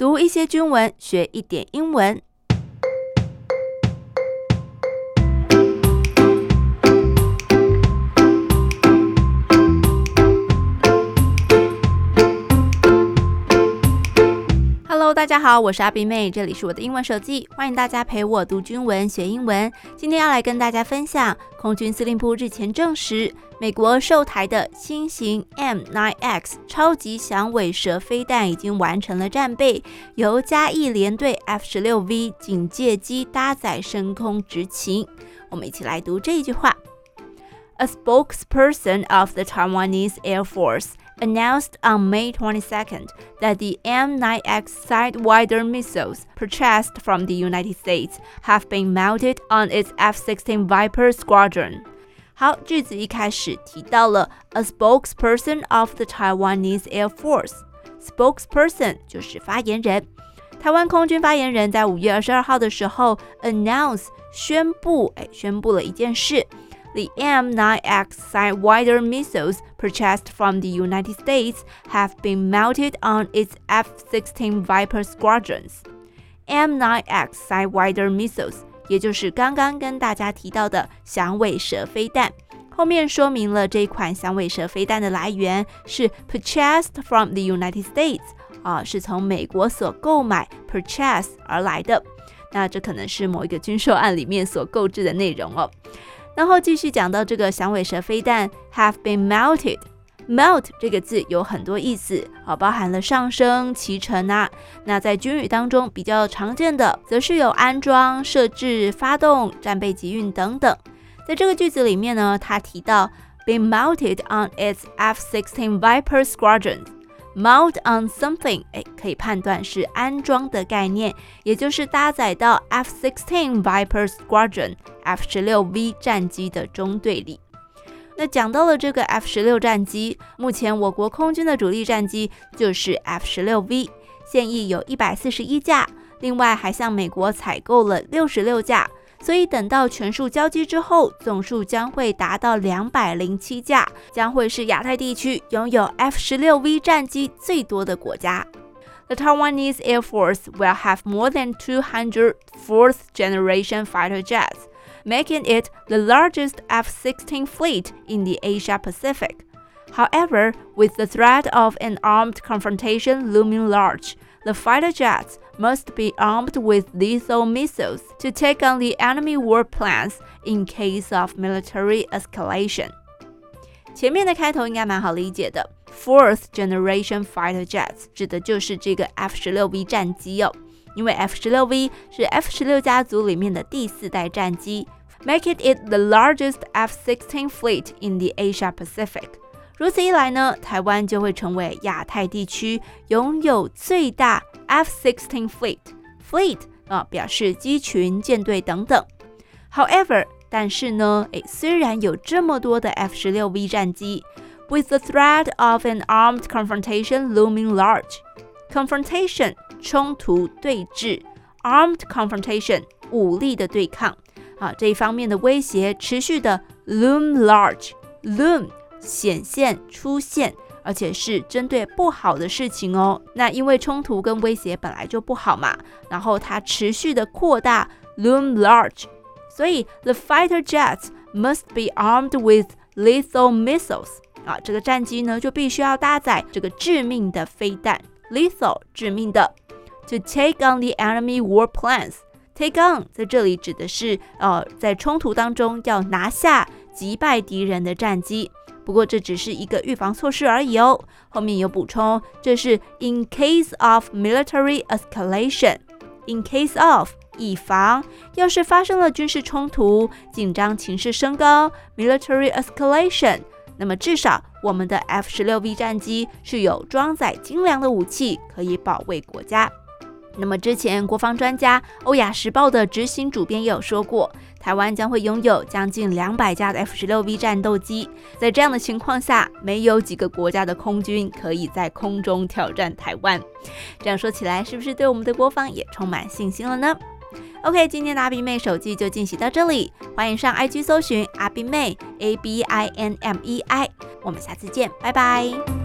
读一些军文，学一点英文。大家好，我是阿比妹，这里是我的英文手记，欢迎大家陪我读军文学英文。今天要来跟大家分享，空军司令部日前证实，美国售台的新型 M9X 超级响尾蛇飞弹已经完成了战备，由嘉义联队 F-16V 警戒机搭载升空执勤。我们一起来读这一句话：A spokesperson of the Taiwanese Air Force announced on May 22nd that the M9X Sidewinder missiles purchased from the United States have been mounted on its F-16 Viper squadron. 好，句子一开始提到了 a spokesperson of the Taiwanese Air Force。spokesperson 就是发言人。台湾空军发言人在五月二十二号的时候 announce 宣布，哎，宣布了一件事。 The M9X Sidewinder missiles purchased from the United States have been mounted on its F-16 Viper squadrons. M9X Sidewinder missiles，也就是刚刚跟大家提到的响尾蛇飞弹。后面说明了这款响尾蛇飞弹的来源是 purchased from the United States，啊，是从美国所购买 purchase 而来的。那这可能是某一个军售案里面所购置的内容哦。 然后继续讲到这个响尾蛇飞弹 have been mounted，mount 这个字有很多意思，啊，包含了上升、骑乘啊。那在军语当中比较常见的，则是有安装、设置、发动、战备集运等等。在这个句子里面呢，它提到 been mounted on its F-16 Viper squadron。Mount on something，哎，可以判断是安装的概念，也就是搭载到 F-16 Viper Squadron F-16V 战机的中队里。那讲到了这个 F-16 战机，目前我国空军的主力战机就是 F-16V，现役有一百四十一架，另外还向美国采购了六十六架。所以等到全数交机之后，总数将会达到两百零七架，将会是亚太地区拥有 F-16V 战机最多的国家。The Taiwanese Air Force will have more than 200 fourth-generation fighter jets, making it the largest F-16 fleet in the Asia Pacific. However, with the threat of an armed confrontation looming large, the fighter jets must be armed with lethal missiles to take on the enemy war plans in case of military escalation. 前面的开头应该蛮好理解的，Fourth Generation Fighter Jets 指的就是这个 F-16V 战机哦，因为 F-16V 是 F-16 家族里面的第四代战机，making it the largest F-16 fleet in the Asia Pacific。 如此一来呢，台湾就会成为亚太地区拥有最大。F-16 fleet，fleet 啊表示机群、舰队等等。However，但是呢，诶，虽然有这么多的 F-16V 战机，with the threat of an armed confrontation looming large，confrontation 冲突对峙，armed confrontation 武力的对抗啊这一方面的威胁持续的 loom large，loom 显现出现。而且是针对不好的事情哦。那因为冲突跟威胁本来就不好嘛，然后它持续的扩大，loom large，所以 the fighter jets must be armed with lethal missiles 啊，这个战机呢就必须要搭载这个致命的飞弹，lethal 致命的，to take on the enemy war plans。take on 在这里指的是呃在冲突当中要拿下击败敌人的战机。不过这只是一个预防措施而已哦。后面有补充，这是 in case of military escalation。in case of 以防，要是发生了军事冲突，紧张情势升高，military escalation，那么至少我们的 F-16V 战机是有装载精良的武器，可以保卫国家。那么之前国防专家欧亚时报的执行主编也有说过，台湾将会拥有将近两百架的 F-16V 战斗机。在这样的情况下，没有几个国家的空军可以在空中挑战台湾。这样说起来，是不是对我们的国防也充满信心了呢？OK，今天的阿比妹手记就进行到这里，欢迎上 IG 搜寻阿比妹 A B I N M E I，我们下次见，拜拜。